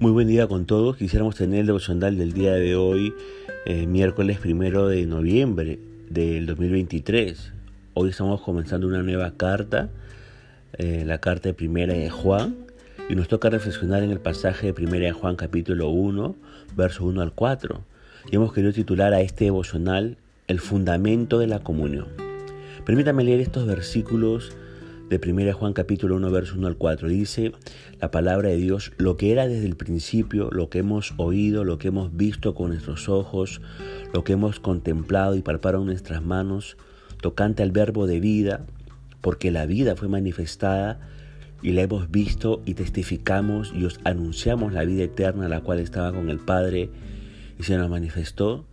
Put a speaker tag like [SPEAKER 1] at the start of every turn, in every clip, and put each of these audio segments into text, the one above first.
[SPEAKER 1] Muy buen día con todos. Quisiéramos tener el devocional del día de hoy, eh, miércoles primero de noviembre del 2023. Hoy estamos comenzando una nueva carta, eh, la carta de primera de Juan, y nos toca reflexionar en el pasaje de primera de Juan capítulo 1, verso 1 al 4. Y hemos querido titular a este devocional El fundamento de la comunión. Permítame leer estos versículos de 1 Juan capítulo 1 verso 1 al 4. Dice la palabra de Dios, lo que era desde el principio, lo que hemos oído, lo que hemos visto con nuestros ojos, lo que hemos contemplado y palpado en nuestras manos, tocante al verbo de vida, porque la vida fue manifestada y la hemos visto y testificamos y os anunciamos la vida eterna la cual estaba con el Padre y se nos manifestó.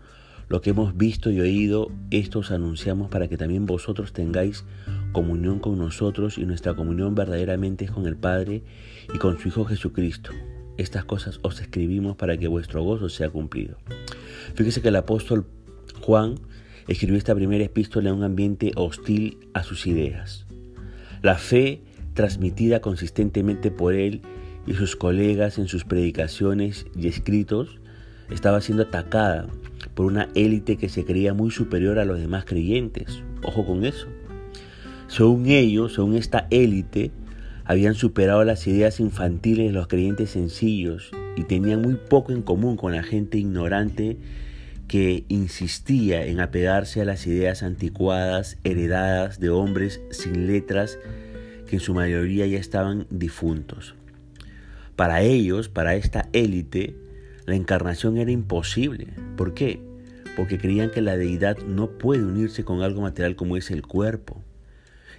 [SPEAKER 1] Lo que hemos visto y oído, esto os anunciamos para que también vosotros tengáis comunión con nosotros y nuestra comunión verdaderamente es con el Padre y con su Hijo Jesucristo. Estas cosas os escribimos para que vuestro gozo sea cumplido. Fíjese que el apóstol Juan escribió esta primera epístola en un ambiente hostil a sus ideas. La fe transmitida consistentemente por él y sus colegas en sus predicaciones y escritos estaba siendo atacada por una élite que se creía muy superior a los demás creyentes. Ojo con eso. Según ellos, según esta élite, habían superado las ideas infantiles de los creyentes sencillos y tenían muy poco en común con la gente ignorante que insistía en apegarse a las ideas anticuadas heredadas de hombres sin letras que en su mayoría ya estaban difuntos. Para ellos, para esta élite, la encarnación era imposible. ¿Por qué? Porque creían que la deidad no puede unirse con algo material como es el cuerpo.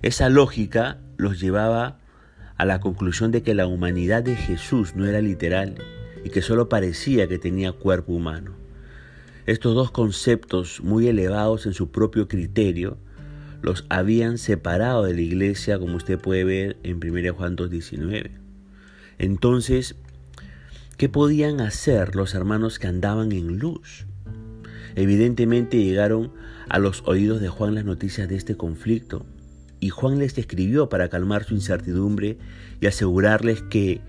[SPEAKER 1] Esa lógica los llevaba a la conclusión de que la humanidad de Jesús no era literal y que solo parecía que tenía cuerpo humano. Estos dos conceptos, muy elevados en su propio criterio, los habían separado de la iglesia, como usted puede ver en 1 Juan 2.19. Entonces, ¿qué podían hacer los hermanos que andaban en luz? Evidentemente llegaron a los oídos de Juan las noticias de este conflicto y Juan les escribió para calmar su incertidumbre y asegurarles que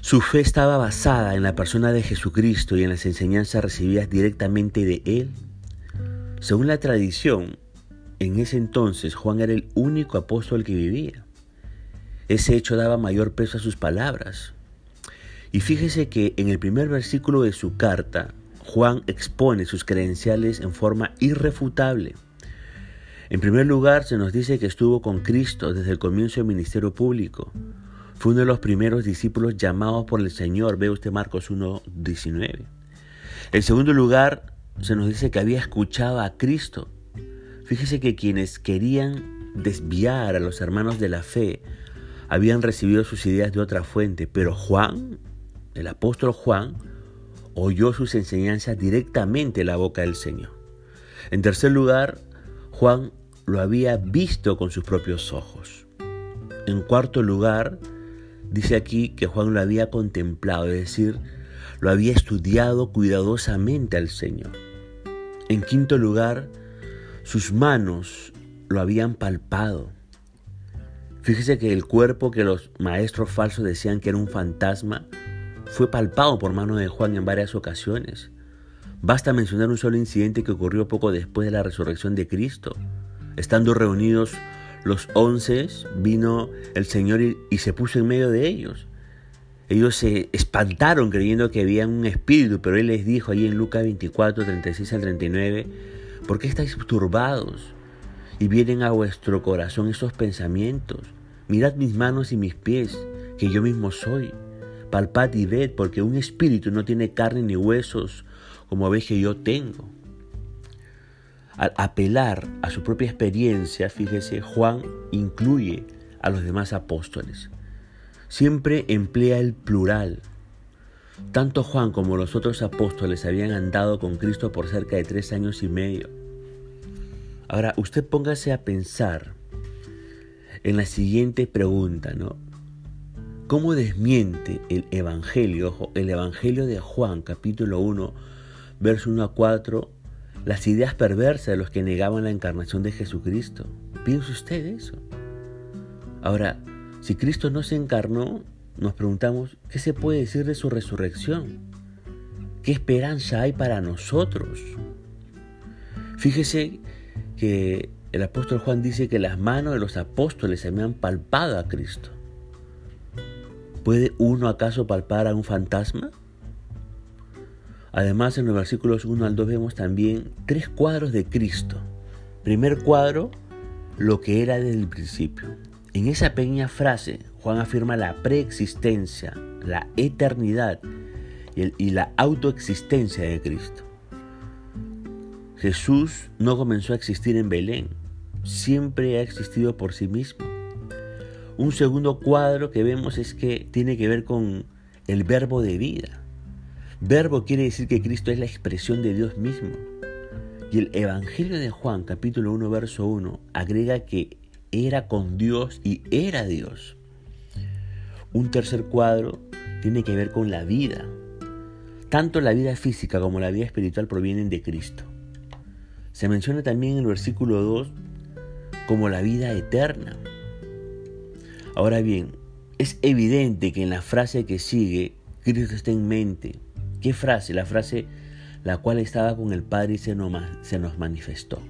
[SPEAKER 1] su fe estaba basada en la persona de Jesucristo y en las enseñanzas recibidas directamente de Él. Según la tradición, en ese entonces Juan era el único apóstol que vivía. Ese hecho daba mayor peso a sus palabras. Y fíjese que en el primer versículo de su carta, Juan expone sus credenciales en forma irrefutable. En primer lugar, se nos dice que estuvo con Cristo desde el comienzo del ministerio público. Fue uno de los primeros discípulos llamados por el Señor. Ve usted Marcos 1.19. En segundo lugar, se nos dice que había escuchado a Cristo. Fíjese que quienes querían desviar a los hermanos de la fe habían recibido sus ideas de otra fuente, pero Juan, el apóstol Juan, oyó sus enseñanzas directamente en la boca del Señor. En tercer lugar, Juan lo había visto con sus propios ojos. En cuarto lugar, dice aquí que Juan lo había contemplado, es decir, lo había estudiado cuidadosamente al Señor. En quinto lugar, sus manos lo habían palpado. Fíjese que el cuerpo que los maestros falsos decían que era un fantasma fue palpado por mano de Juan en varias ocasiones. Basta mencionar un solo incidente que ocurrió poco después de la resurrección de Cristo. Estando reunidos los once, vino el Señor y, se puso en medio de ellos. Ellos se espantaron creyendo que había un espíritu, pero Él les dijo ahí en Lucas 24, 36 al 39, ¿por qué estáis turbados y vienen a vuestro corazón esos pensamientos? Mirad mis manos y mis pies, que yo mismo soy. Palpad y ved, porque un espíritu no tiene carne ni huesos, como ves que yo tengo. Al apelar a su propia experiencia, fíjese, Juan incluye a los demás apóstoles. Siempre emplea el plural. Tanto Juan como los otros apóstoles habían andado con Cristo por cerca de tres años y medio. Ahora, usted póngase a pensar en la siguiente pregunta, ¿no? ¿Cómo desmiente el Evangelio, ojo, el Evangelio de Juan, capítulo 1, verso 1 a 4, las ideas perversas de los que negaban la encarnación de Jesucristo. Piense usted eso. Ahora, si Cristo no se encarnó, nos preguntamos, ¿qué se puede decir de su resurrección? ¿Qué esperanza hay para nosotros? Fíjese que el apóstol Juan dice que las manos de los apóstoles se han palpado a Cristo. ¿Puede uno acaso palpar a un fantasma? Además, en los versículos 1 al 2 vemos también tres cuadros de Cristo. Primer cuadro, lo que era desde el principio. En esa pequeña frase, Juan afirma la preexistencia, la eternidad y, la autoexistencia de Cristo. Jesús no comenzó a existir en Belén, siempre ha existido por sí mismo. Un segundo cuadro que vemos es que tiene que ver con el verbo de vida. Verbo quiere decir que Cristo es la expresión de Dios mismo. Y el Evangelio de Juan, capítulo 1, verso 1, agrega que era con Dios y era Dios. Un tercer cuadro tiene que ver con la vida. Tanto la vida física como la vida espiritual provienen de Cristo. Se menciona también en el versículo 2 como la vida eterna. Ahora bien, es evidente que en la frase que sigue, Cristo está en mente. ¿Qué frase? La frase la cual estaba con el Padre y se nos, se nos manifestó.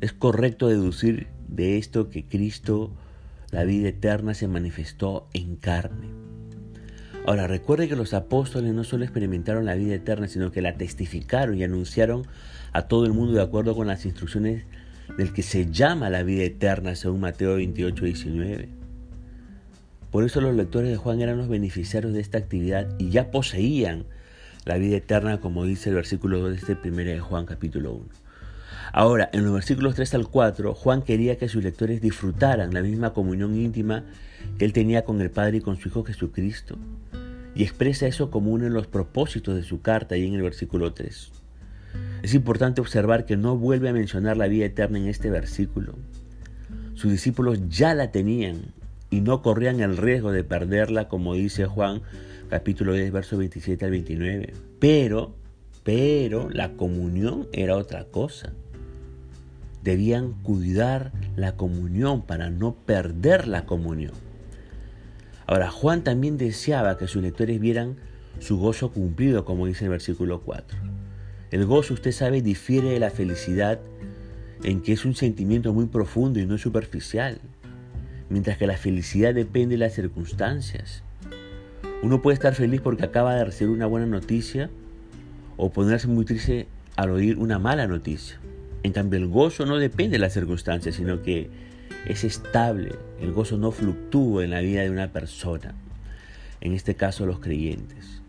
[SPEAKER 1] Es correcto deducir de esto que Cristo, la vida eterna, se manifestó en carne. Ahora, recuerde que los apóstoles no solo experimentaron la vida eterna, sino que la testificaron y anunciaron a todo el mundo de acuerdo con las instrucciones del que se llama la vida eterna, según Mateo 28, 19. Por eso los lectores de Juan eran los beneficiarios de esta actividad y ya poseían la vida eterna, como dice el versículo 2 de este primero de Juan capítulo 1. Ahora, en los versículos 3 al 4, Juan quería que sus lectores disfrutaran la misma comunión íntima que él tenía con el Padre y con su Hijo Jesucristo. Y expresa eso como uno de los propósitos de su carta ahí en el versículo 3. Es importante observar que no vuelve a mencionar la vida eterna en este versículo. Sus discípulos ya la tenían y no corrían el riesgo de perderla, como dice Juan capítulo 10, verso 27 al 29. Pero, pero la comunión era otra cosa. Debían cuidar la comunión para no perder la comunión. Ahora, Juan también deseaba que sus lectores vieran su gozo cumplido, como dice el versículo 4. El gozo, usted sabe, difiere de la felicidad en que es un sentimiento muy profundo y no superficial mientras que la felicidad depende de las circunstancias. Uno puede estar feliz porque acaba de recibir una buena noticia o ponerse muy triste al oír una mala noticia. En cambio, el gozo no depende de las circunstancias, sino que es estable. El gozo no fluctúa en la vida de una persona. En este caso, los creyentes.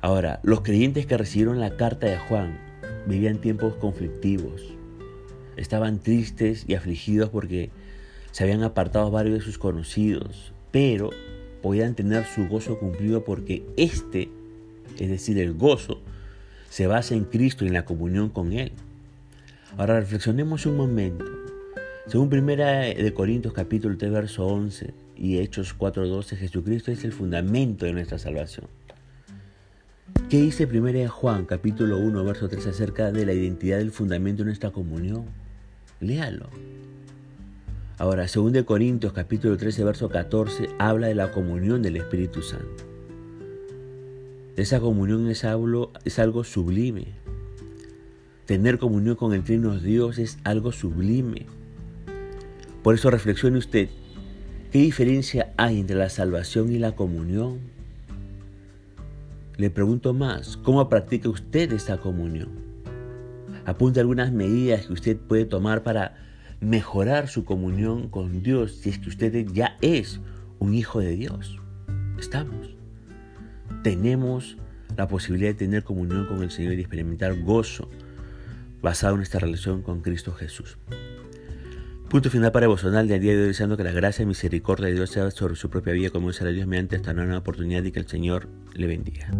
[SPEAKER 1] Ahora, los creyentes que recibieron la carta de Juan vivían tiempos conflictivos. Estaban tristes y afligidos porque se habían apartado varios de sus conocidos, pero podían tener su gozo cumplido porque este, es decir, el gozo, se basa en Cristo y en la comunión con Él. Ahora reflexionemos un momento. Según Primera de Corintios capítulo 3 verso 11 y Hechos 4:12, Jesucristo es el fundamento de nuestra salvación. ¿Qué dice Primera de Juan capítulo 1 verso 3 acerca de la identidad del fundamento de nuestra comunión? Léalo. Ahora, 2 Corintios capítulo 13, verso 14, habla de la comunión del Espíritu Santo. Esa comunión es algo, es algo sublime. Tener comunión con el Trino Dios es algo sublime. Por eso reflexione usted, ¿qué diferencia hay entre la salvación y la comunión? Le pregunto más, ¿cómo practica usted esa comunión? Apunte algunas medidas que usted puede tomar para mejorar su comunión con Dios si es que usted ya es un hijo de Dios. Estamos. Tenemos la posibilidad de tener comunión con el Señor y experimentar gozo basado en esta relación con Cristo Jesús. Punto final para devocional del día de hoy, deseando que la gracia y misericordia de Dios sea sobre su propia vida, como será Dios mediante esta nueva oportunidad y que el Señor le bendiga.